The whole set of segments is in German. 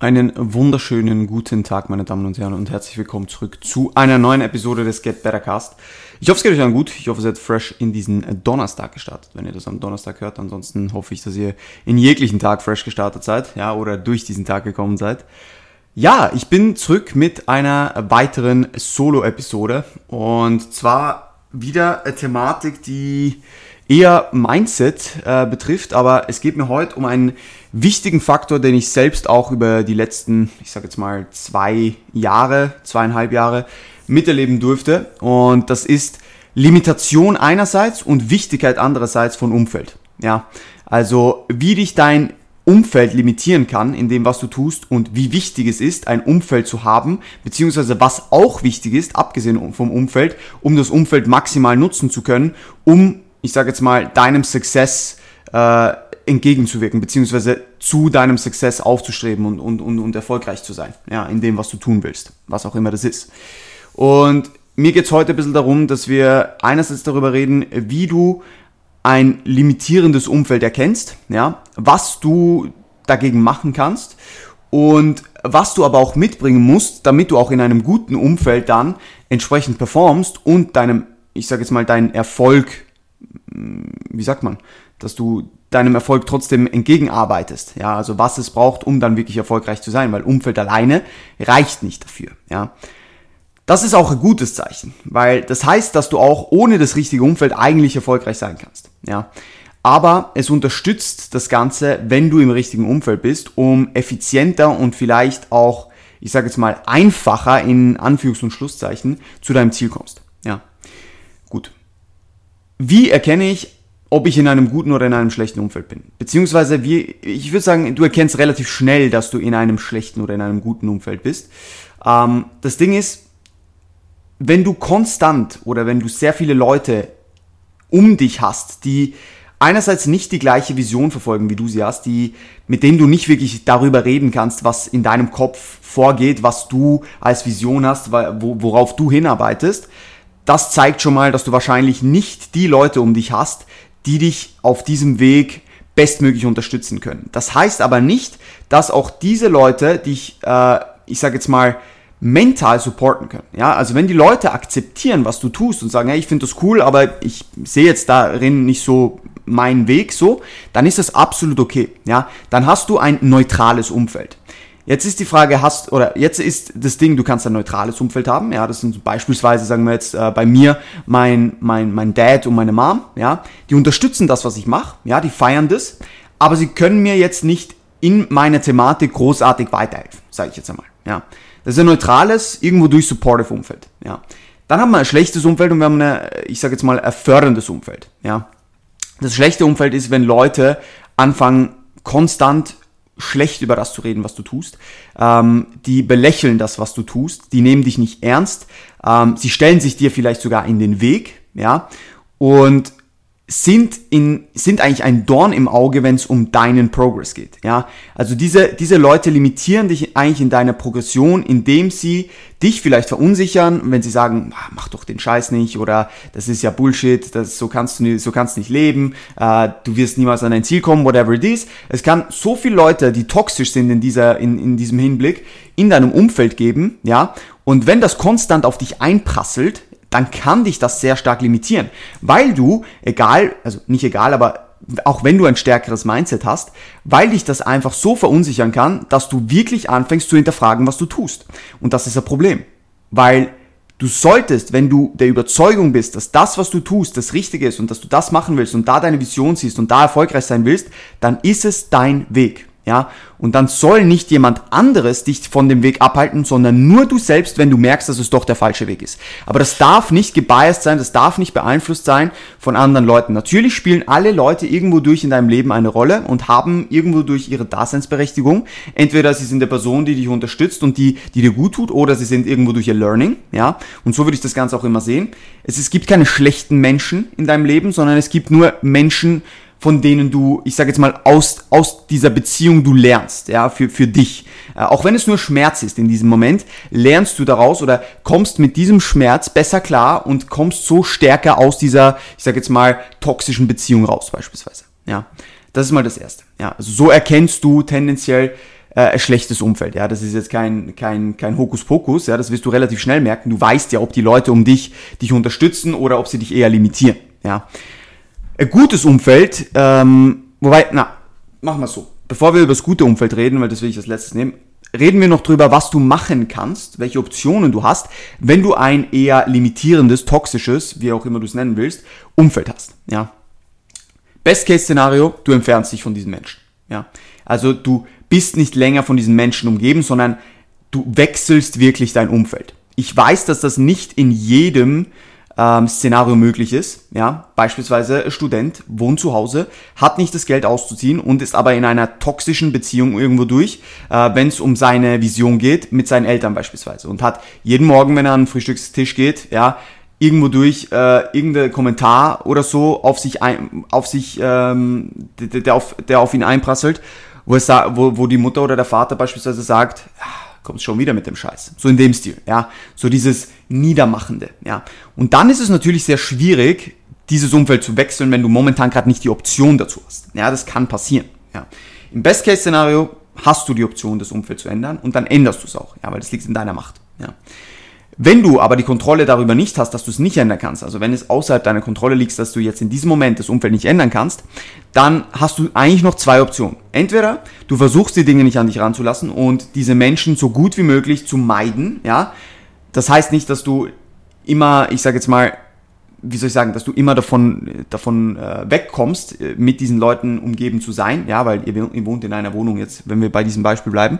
Einen wunderschönen guten Tag, meine Damen und Herren, und herzlich willkommen zurück zu einer neuen Episode des Get Better Cast. Ich hoffe, es geht euch allen gut. Ich hoffe, ihr seid fresh in diesen Donnerstag gestartet, wenn ihr das am Donnerstag hört. Ansonsten hoffe ich, dass ihr in jeglichen Tag fresh gestartet seid, ja, oder durch diesen Tag gekommen seid. Ja, ich bin zurück mit einer weiteren Solo-Episode und zwar wieder eine Thematik, die eher Mindset äh, betrifft, aber es geht mir heute um einen wichtigen Faktor, den ich selbst auch über die letzten, ich sage jetzt mal zwei Jahre, zweieinhalb Jahre miterleben durfte und das ist Limitation einerseits und Wichtigkeit andererseits von Umfeld. Ja, also wie dich dein Umfeld limitieren kann in dem, was du tust und wie wichtig es ist, ein Umfeld zu haben, beziehungsweise was auch wichtig ist, abgesehen vom Umfeld, um das Umfeld maximal nutzen zu können, um ich sage jetzt mal, deinem Success äh, entgegenzuwirken, beziehungsweise zu deinem Success aufzustreben und, und, und, und erfolgreich zu sein, ja, in dem, was du tun willst, was auch immer das ist. Und mir geht's heute ein bisschen darum, dass wir einerseits darüber reden, wie du ein limitierendes Umfeld erkennst, ja, was du dagegen machen kannst und was du aber auch mitbringen musst, damit du auch in einem guten Umfeld dann entsprechend performst und deinem, ich sage jetzt mal, deinen Erfolg wie sagt man, dass du deinem Erfolg trotzdem entgegenarbeitest. Ja, also was es braucht, um dann wirklich erfolgreich zu sein, weil Umfeld alleine reicht nicht dafür. Ja, das ist auch ein gutes Zeichen, weil das heißt, dass du auch ohne das richtige Umfeld eigentlich erfolgreich sein kannst. Ja, aber es unterstützt das Ganze, wenn du im richtigen Umfeld bist, um effizienter und vielleicht auch, ich sage jetzt mal, einfacher in Anführungs- und Schlusszeichen zu deinem Ziel kommst. Ja, gut. Wie erkenne ich, ob ich in einem guten oder in einem schlechten Umfeld bin? Beziehungsweise, wie, ich würde sagen, du erkennst relativ schnell, dass du in einem schlechten oder in einem guten Umfeld bist. Ähm, das Ding ist, wenn du konstant oder wenn du sehr viele Leute um dich hast, die einerseits nicht die gleiche Vision verfolgen, wie du sie hast, die, mit denen du nicht wirklich darüber reden kannst, was in deinem Kopf vorgeht, was du als Vision hast, worauf du hinarbeitest, das zeigt schon mal, dass du wahrscheinlich nicht die Leute um dich hast, die dich auf diesem Weg bestmöglich unterstützen können. Das heißt aber nicht, dass auch diese Leute dich, äh, ich sage jetzt mal, mental supporten können. Ja, also wenn die Leute akzeptieren, was du tust und sagen, hey, ich finde das cool, aber ich sehe jetzt darin nicht so meinen Weg so, dann ist das absolut okay. Ja, dann hast du ein neutrales Umfeld. Jetzt ist die Frage, hast, oder jetzt ist das Ding, du kannst ein neutrales Umfeld haben, ja, das sind beispielsweise, sagen wir jetzt, äh, bei mir mein, mein, mein Dad und meine Mom, ja, die unterstützen das, was ich mache, ja, die feiern das, aber sie können mir jetzt nicht in meiner Thematik großartig weiterhelfen, sage ich jetzt einmal, ja. Das ist ein neutrales, irgendwo durch supportive Umfeld, ja. Dann haben wir ein schlechtes Umfeld und wir haben eine, ich sage jetzt mal, ein förderndes Umfeld, ja. Das schlechte Umfeld ist, wenn Leute anfangen, konstant schlecht über das zu reden, was du tust. Ähm, die belächeln das, was du tust. Die nehmen dich nicht ernst. Ähm, sie stellen sich dir vielleicht sogar in den Weg, ja. Und sind, in, sind eigentlich ein Dorn im Auge, wenn es um deinen Progress geht. Ja? Also diese, diese Leute limitieren dich eigentlich in deiner Progression, indem sie dich vielleicht verunsichern, wenn sie sagen, ah, mach doch den Scheiß nicht oder das ist ja Bullshit, das, so kannst du so kannst nicht leben, äh, du wirst niemals an dein Ziel kommen, whatever it is. Es kann so viele Leute, die toxisch sind in, dieser, in, in diesem Hinblick, in deinem Umfeld geben, ja, und wenn das konstant auf dich einprasselt, dann kann dich das sehr stark limitieren, weil du, egal, also nicht egal, aber auch wenn du ein stärkeres Mindset hast, weil dich das einfach so verunsichern kann, dass du wirklich anfängst zu hinterfragen, was du tust. Und das ist ein Problem, weil du solltest, wenn du der Überzeugung bist, dass das, was du tust, das Richtige ist und dass du das machen willst und da deine Vision siehst und da erfolgreich sein willst, dann ist es dein Weg ja, und dann soll nicht jemand anderes dich von dem Weg abhalten, sondern nur du selbst, wenn du merkst, dass es doch der falsche Weg ist. Aber das darf nicht gebiased sein, das darf nicht beeinflusst sein von anderen Leuten. Natürlich spielen alle Leute irgendwo durch in deinem Leben eine Rolle und haben irgendwo durch ihre Daseinsberechtigung. Entweder sie sind der Person, die dich unterstützt und die, die dir gut tut, oder sie sind irgendwo durch ihr Learning, ja. Und so würde ich das Ganze auch immer sehen. Es, es gibt keine schlechten Menschen in deinem Leben, sondern es gibt nur Menschen, von denen du, ich sage jetzt mal, aus, aus dieser Beziehung du lernst, ja, für, für dich. Äh, auch wenn es nur Schmerz ist in diesem Moment, lernst du daraus oder kommst mit diesem Schmerz besser klar und kommst so stärker aus dieser, ich sage jetzt mal, toxischen Beziehung raus, beispielsweise. Ja, das ist mal das Erste. Ja, also so erkennst du tendenziell, äh, ein schlechtes Umfeld. Ja, das ist jetzt kein, kein, kein Hokuspokus. Ja, das wirst du relativ schnell merken. Du weißt ja, ob die Leute um dich dich unterstützen oder ob sie dich eher limitieren. Ja, ein gutes Umfeld, ähm, wobei, na, machen wir so. Bevor wir über das gute Umfeld reden, weil das will ich als letztes nehmen, reden wir noch drüber, was du machen kannst, welche Optionen du hast, wenn du ein eher limitierendes, toxisches, wie auch immer du es nennen willst, Umfeld hast. Ja. Best-Case-Szenario, du entfernst dich von diesen Menschen. Ja. Also du bist nicht länger von diesen Menschen umgeben, sondern du wechselst wirklich dein Umfeld. Ich weiß, dass das nicht in jedem ähm, Szenario möglich ist. Ja, beispielsweise Student wohnt zu Hause, hat nicht das Geld auszuziehen und ist aber in einer toxischen Beziehung irgendwo durch, äh, wenn es um seine Vision geht, mit seinen Eltern beispielsweise und hat jeden Morgen, wenn er an den Frühstückstisch geht, ja, irgendwo durch äh, irgendein Kommentar oder so auf sich ein, auf sich ähm, der, der, auf, der auf ihn einprasselt, wo, es, wo, wo die Mutter oder der Vater beispielsweise sagt, ah, kommst schon wieder mit dem Scheiß. So in dem Stil, ja. So dieses Niedermachende, ja. Und dann ist es natürlich sehr schwierig, dieses Umfeld zu wechseln, wenn du momentan gerade nicht die Option dazu hast. Ja, das kann passieren, ja. Im Best-Case-Szenario hast du die Option, das Umfeld zu ändern und dann änderst du es auch, ja, weil das liegt in deiner Macht, ja. Wenn du aber die Kontrolle darüber nicht hast, dass du es nicht ändern kannst, also wenn es außerhalb deiner Kontrolle liegt, dass du jetzt in diesem Moment das Umfeld nicht ändern kannst, dann hast du eigentlich noch zwei Optionen. Entweder du versuchst die Dinge nicht an dich ranzulassen und diese Menschen so gut wie möglich zu meiden, ja. Das heißt nicht, dass du immer, ich sage jetzt mal, wie soll ich sagen, dass du immer davon, davon äh, wegkommst, äh, mit diesen Leuten umgeben zu sein, ja, weil ihr, ihr wohnt in einer Wohnung jetzt, wenn wir bei diesem Beispiel bleiben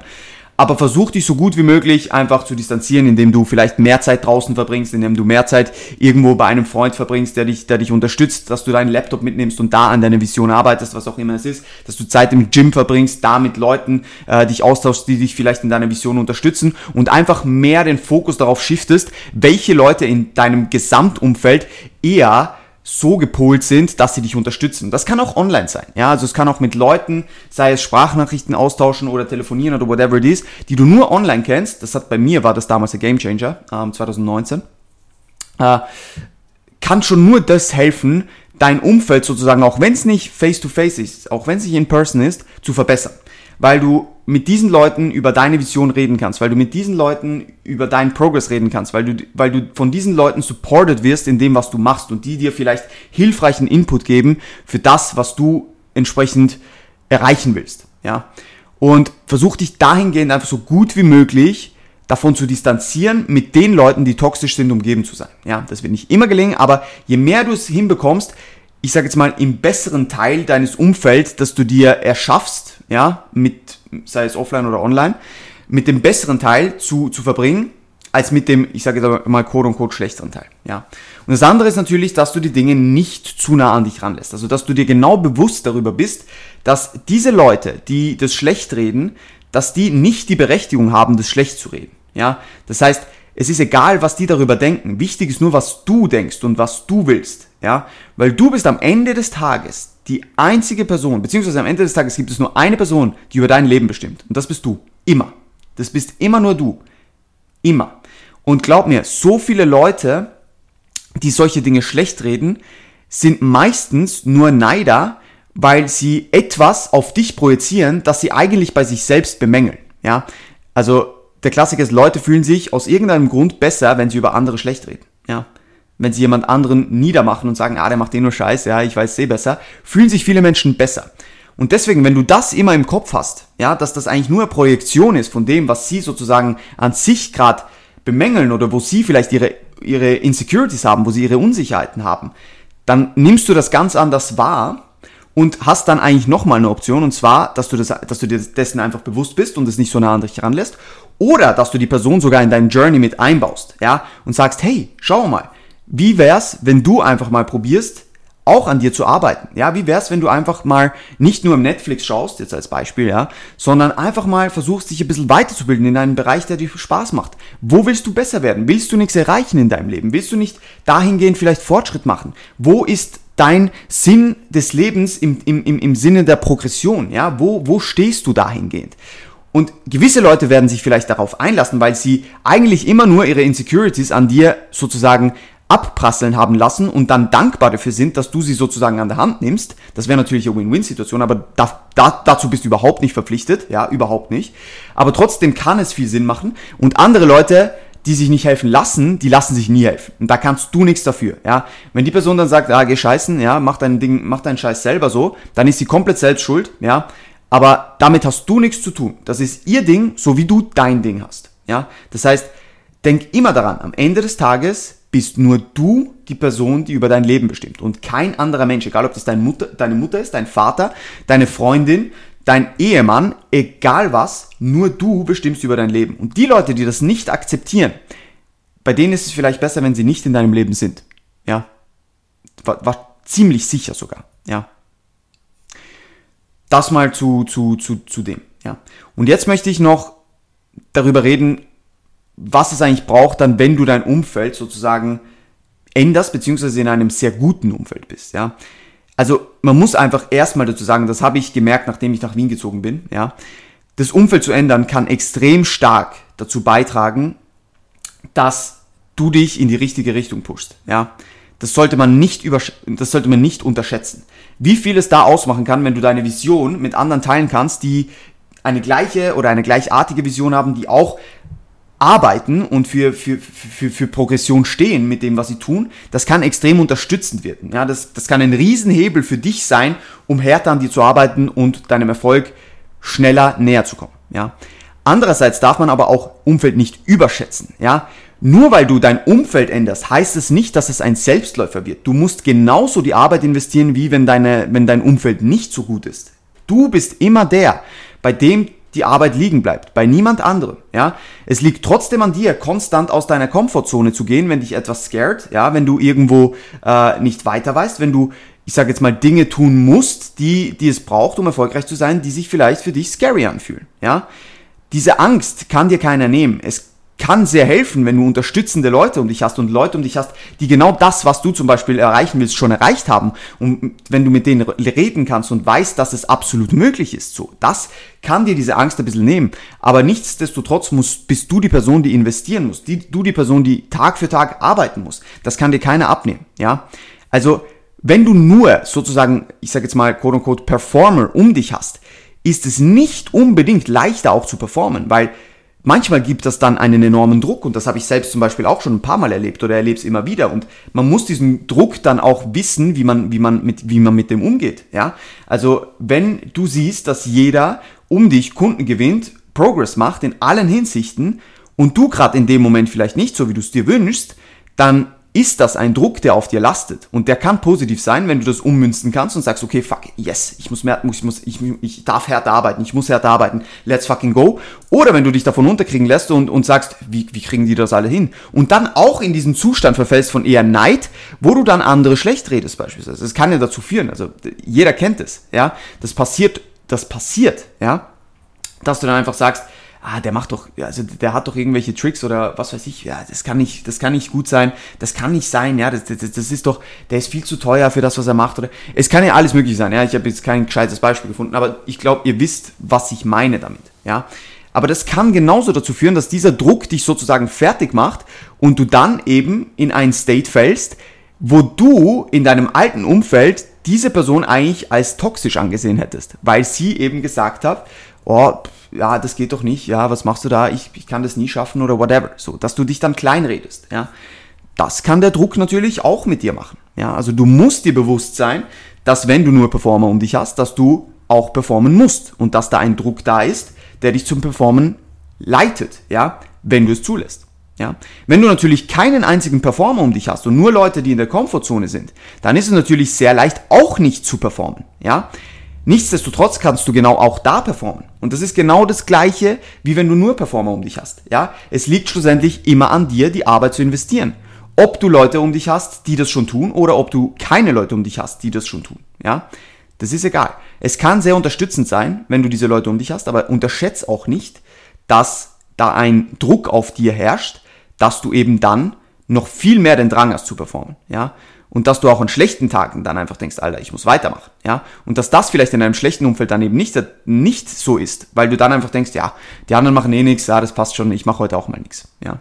aber versuch dich so gut wie möglich einfach zu distanzieren, indem du vielleicht mehr Zeit draußen verbringst, indem du mehr Zeit irgendwo bei einem Freund verbringst, der dich, der dich unterstützt, dass du deinen Laptop mitnimmst und da an deiner Vision arbeitest, was auch immer es ist, dass du Zeit im Gym verbringst, da mit Leuten äh, dich austauschst, die dich vielleicht in deiner Vision unterstützen und einfach mehr den Fokus darauf shiftest, welche Leute in deinem Gesamtumfeld eher so gepolt sind, dass sie dich unterstützen. Das kann auch online sein. Ja, also es kann auch mit Leuten, sei es Sprachnachrichten austauschen oder telefonieren oder whatever it is, die du nur online kennst. Das hat bei mir war das damals der Gamechanger, ähm, 2019. Äh, kann schon nur das helfen, dein Umfeld sozusagen, auch wenn es nicht face to face ist, auch wenn es nicht in person ist, zu verbessern weil du mit diesen Leuten über deine Vision reden kannst, weil du mit diesen Leuten über deinen Progress reden kannst, weil du, weil du von diesen Leuten supported wirst in dem, was du machst und die dir vielleicht hilfreichen Input geben für das, was du entsprechend erreichen willst, ja. Und versuch dich dahingehend einfach so gut wie möglich davon zu distanzieren, mit den Leuten, die toxisch sind, umgeben zu sein. Ja, das wird nicht immer gelingen, aber je mehr du es hinbekommst, ich sage jetzt mal im besseren Teil deines Umfelds, das du dir erschaffst, ja, mit, sei es offline oder online, mit dem besseren Teil zu, zu verbringen, als mit dem, ich sage jetzt mal Code und Code schlechteren Teil, ja. Und das andere ist natürlich, dass du die Dinge nicht zu nah an dich ranlässt. Also, dass du dir genau bewusst darüber bist, dass diese Leute, die das schlecht reden, dass die nicht die Berechtigung haben, das schlecht zu reden, ja. Das heißt, es ist egal, was die darüber denken. Wichtig ist nur, was du denkst und was du willst, ja. Weil du bist am Ende des Tages die einzige Person, beziehungsweise am Ende des Tages gibt es nur eine Person, die über dein Leben bestimmt. Und das bist du. Immer. Das bist immer nur du. Immer. Und glaub mir, so viele Leute, die solche Dinge schlecht reden, sind meistens nur Neider, weil sie etwas auf dich projizieren, das sie eigentlich bei sich selbst bemängeln. Ja? Also der Klassiker ist, Leute fühlen sich aus irgendeinem Grund besser, wenn sie über andere schlecht reden. Ja? Wenn sie jemand anderen niedermachen und sagen, ah, der macht eh nur Scheiß, ja, ich weiß eh besser, fühlen sich viele Menschen besser. Und deswegen, wenn du das immer im Kopf hast, ja, dass das eigentlich nur eine Projektion ist von dem, was sie sozusagen an sich gerade bemängeln oder wo sie vielleicht ihre, ihre Insecurities haben, wo sie ihre Unsicherheiten haben, dann nimmst du das ganz anders wahr und hast dann eigentlich nochmal eine Option und zwar, dass du, das, dass du dir dessen einfach bewusst bist und es nicht so nah an dich ranlässt oder dass du die Person sogar in deinen Journey mit einbaust, ja, und sagst, hey, schau mal, wie wär's, wenn du einfach mal probierst, auch an dir zu arbeiten. Ja, wie wär's, wenn du einfach mal nicht nur im Netflix schaust, jetzt als Beispiel, ja, sondern einfach mal versuchst, dich ein bisschen weiterzubilden in einem Bereich, der dir Spaß macht. Wo willst du besser werden? Willst du nichts erreichen in deinem Leben? Willst du nicht dahingehend vielleicht Fortschritt machen? Wo ist dein Sinn des Lebens im, im, im, im Sinne der Progression? Ja, wo, wo stehst du dahingehend? Und gewisse Leute werden sich vielleicht darauf einlassen, weil sie eigentlich immer nur ihre Insecurities an dir sozusagen abprasseln haben lassen und dann dankbar dafür sind, dass du sie sozusagen an der Hand nimmst. Das wäre natürlich eine Win-Win-Situation, aber da, da, dazu bist du überhaupt nicht verpflichtet, ja, überhaupt nicht. Aber trotzdem kann es viel Sinn machen und andere Leute, die sich nicht helfen lassen, die lassen sich nie helfen. Und da kannst du nichts dafür, ja. Wenn die Person dann sagt, ah, geh scheißen, ja, mach dein Ding, mach deinen Scheiß selber so, dann ist sie komplett selbst schuld, ja. Aber damit hast du nichts zu tun. Das ist ihr Ding, so wie du dein Ding hast, ja. Das heißt, denk immer daran, am Ende des Tages bist nur du die Person, die über dein Leben bestimmt und kein anderer Mensch, egal ob das deine Mutter, deine Mutter ist, dein Vater, deine Freundin, dein Ehemann, egal was, nur du bestimmst über dein Leben. Und die Leute, die das nicht akzeptieren, bei denen ist es vielleicht besser, wenn sie nicht in deinem Leben sind. Ja, war, war ziemlich sicher sogar. Ja, das mal zu, zu, zu, zu dem. Ja, und jetzt möchte ich noch darüber reden, was es eigentlich braucht, dann, wenn du dein Umfeld sozusagen änderst, beziehungsweise in einem sehr guten Umfeld bist, ja. Also, man muss einfach erstmal dazu sagen, das habe ich gemerkt, nachdem ich nach Wien gezogen bin, ja. Das Umfeld zu ändern kann extrem stark dazu beitragen, dass du dich in die richtige Richtung pushst, ja. Das sollte man nicht über, das sollte man nicht unterschätzen. Wie viel es da ausmachen kann, wenn du deine Vision mit anderen teilen kannst, die eine gleiche oder eine gleichartige Vision haben, die auch arbeiten und für, für, für, für Progression stehen mit dem, was sie tun, das kann extrem unterstützend wirken. Ja, das, das kann ein Riesenhebel für dich sein, um härter an dir zu arbeiten und deinem Erfolg schneller näher zu kommen. Ja. Andererseits darf man aber auch Umfeld nicht überschätzen. Ja. Nur weil du dein Umfeld änderst, heißt es nicht, dass es ein Selbstläufer wird. Du musst genauso die Arbeit investieren, wie wenn, deine, wenn dein Umfeld nicht so gut ist. Du bist immer der, bei dem die Arbeit liegen bleibt, bei niemand anderem, ja. Es liegt trotzdem an dir, konstant aus deiner Komfortzone zu gehen, wenn dich etwas scared, ja, wenn du irgendwo äh, nicht weiter weißt, wenn du, ich sage jetzt mal, Dinge tun musst, die, die es braucht, um erfolgreich zu sein, die sich vielleicht für dich scary anfühlen, ja. Diese Angst kann dir keiner nehmen. Es kann sehr helfen, wenn du unterstützende Leute um dich hast und Leute um dich hast, die genau das, was du zum Beispiel erreichen willst, schon erreicht haben. Und wenn du mit denen reden kannst und weißt, dass es absolut möglich ist, so, das kann dir diese Angst ein bisschen nehmen. Aber nichtsdestotrotz musst, bist du die Person, die investieren muss, die, du die Person, die Tag für Tag arbeiten muss. Das kann dir keiner abnehmen, ja. Also, wenn du nur sozusagen, ich sage jetzt mal, quote unquote, Performer um dich hast, ist es nicht unbedingt leichter auch zu performen, weil manchmal gibt das dann einen enormen Druck und das habe ich selbst zum Beispiel auch schon ein paar Mal erlebt oder erlebe es immer wieder und man muss diesen Druck dann auch wissen, wie man, wie man mit, wie man mit dem umgeht, ja. Also, wenn du siehst, dass jeder um dich Kunden gewinnt, Progress macht in allen Hinsichten und du gerade in dem Moment vielleicht nicht so, wie du es dir wünschst, dann ist das ein Druck, der auf dir lastet. Und der kann positiv sein, wenn du das ummünzen kannst und sagst, okay, fuck, yes, ich muss mehr, ich muss, ich, ich darf härter arbeiten, ich muss härter arbeiten, let's fucking go. Oder wenn du dich davon unterkriegen lässt und, und sagst, wie, wie kriegen die das alle hin? Und dann auch in diesen Zustand verfällst von eher Neid, wo du dann andere schlecht redest beispielsweise. Das kann ja dazu führen, also jeder kennt es, ja. Das passiert, das passiert, ja. Dass du dann einfach sagst, ah, der macht doch, also der hat doch irgendwelche Tricks oder was weiß ich, ja, das kann nicht, das kann nicht gut sein, das kann nicht sein, ja, das, das, das ist doch, der ist viel zu teuer für das, was er macht oder? Es kann ja alles möglich sein, ja, ich habe jetzt kein gescheites Beispiel gefunden, aber ich glaube, ihr wisst, was ich meine damit, ja. Aber das kann genauso dazu führen, dass dieser Druck dich sozusagen fertig macht und du dann eben in ein State fällst, wo du in deinem alten Umfeld diese Person eigentlich als toxisch angesehen hättest, weil sie eben gesagt hat, oh, ja, das geht doch nicht, ja, was machst du da, ich, ich kann das nie schaffen oder whatever. So, dass du dich dann kleinredest, ja. Das kann der Druck natürlich auch mit dir machen. Ja, also du musst dir bewusst sein, dass wenn du nur Performer um dich hast, dass du auch performen musst und dass da ein Druck da ist, der dich zum Performen leitet, ja, wenn du es zulässt. Ja, wenn du natürlich keinen einzigen Performer um dich hast und nur Leute, die in der Komfortzone sind, dann ist es natürlich sehr leicht, auch nicht zu performen. Ja, Nichtsdestotrotz kannst du genau auch da performen. Und das ist genau das Gleiche, wie wenn du nur Performer um dich hast. Ja, es liegt schlussendlich immer an dir, die Arbeit zu investieren. Ob du Leute um dich hast, die das schon tun, oder ob du keine Leute um dich hast, die das schon tun. Ja, das ist egal. Es kann sehr unterstützend sein, wenn du diese Leute um dich hast, aber unterschätz auch nicht, dass da ein Druck auf dir herrscht, dass du eben dann noch viel mehr den Drang hast zu performen. Ja, und dass du auch an schlechten Tagen dann einfach denkst, Alter, ich muss weitermachen, ja, und dass das vielleicht in einem schlechten Umfeld dann eben nicht, nicht so ist, weil du dann einfach denkst, ja, die anderen machen eh nichts, ja, das passt schon, ich mache heute auch mal nichts, ja.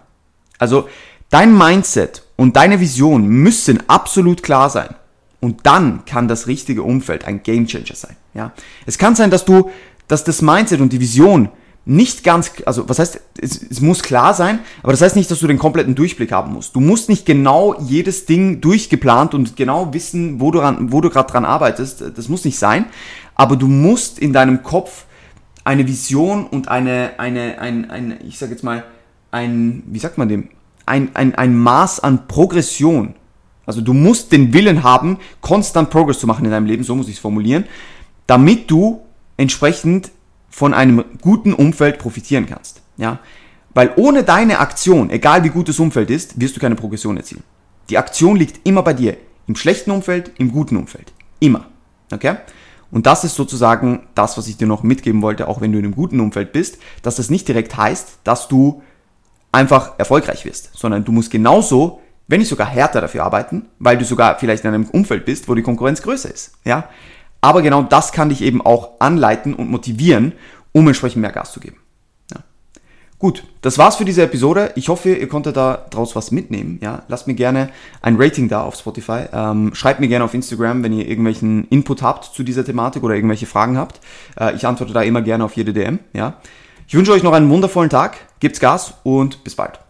Also Dein Mindset und deine Vision müssen absolut klar sein. Und dann kann das richtige Umfeld ein Gamechanger sein. Ja? Es kann sein, dass du, dass das Mindset und die Vision nicht ganz, also was heißt, es, es, muss klar sein, aber das heißt nicht, dass du den kompletten Durchblick haben musst. Du musst nicht genau jedes Ding durchgeplant und genau wissen, wo du, ran, du gerade dran arbeitest. Das muss nicht sein, aber du musst in deinem Kopf eine Vision und eine, eine, ein, ein ich sag jetzt mal, ein, wie sagt man dem, ein, ein, ein Maß an Progression. Also du musst den Willen haben, konstant Progress zu machen in deinem Leben, so muss ich es formulieren, damit du entsprechend von einem guten Umfeld profitieren kannst. Ja? Weil ohne deine Aktion, egal wie gut das Umfeld ist, wirst du keine Progression erzielen. Die Aktion liegt immer bei dir. Im schlechten Umfeld, im guten Umfeld. Immer. Okay? Und das ist sozusagen das, was ich dir noch mitgeben wollte, auch wenn du in einem guten Umfeld bist, dass das nicht direkt heißt, dass du einfach erfolgreich wirst, sondern du musst genauso, wenn nicht sogar härter dafür arbeiten, weil du sogar vielleicht in einem Umfeld bist, wo die Konkurrenz größer ist. Ja? Aber genau das kann dich eben auch anleiten und motivieren, um entsprechend mehr Gas zu geben. Ja. Gut, das war's für diese Episode. Ich hoffe, ihr konntet da draus was mitnehmen. Ja, lasst mir gerne ein Rating da auf Spotify. Ähm, schreibt mir gerne auf Instagram, wenn ihr irgendwelchen Input habt zu dieser Thematik oder irgendwelche Fragen habt. Äh, ich antworte da immer gerne auf jede DM. Ja. Ich wünsche euch noch einen wundervollen Tag, gebt's Gas und bis bald.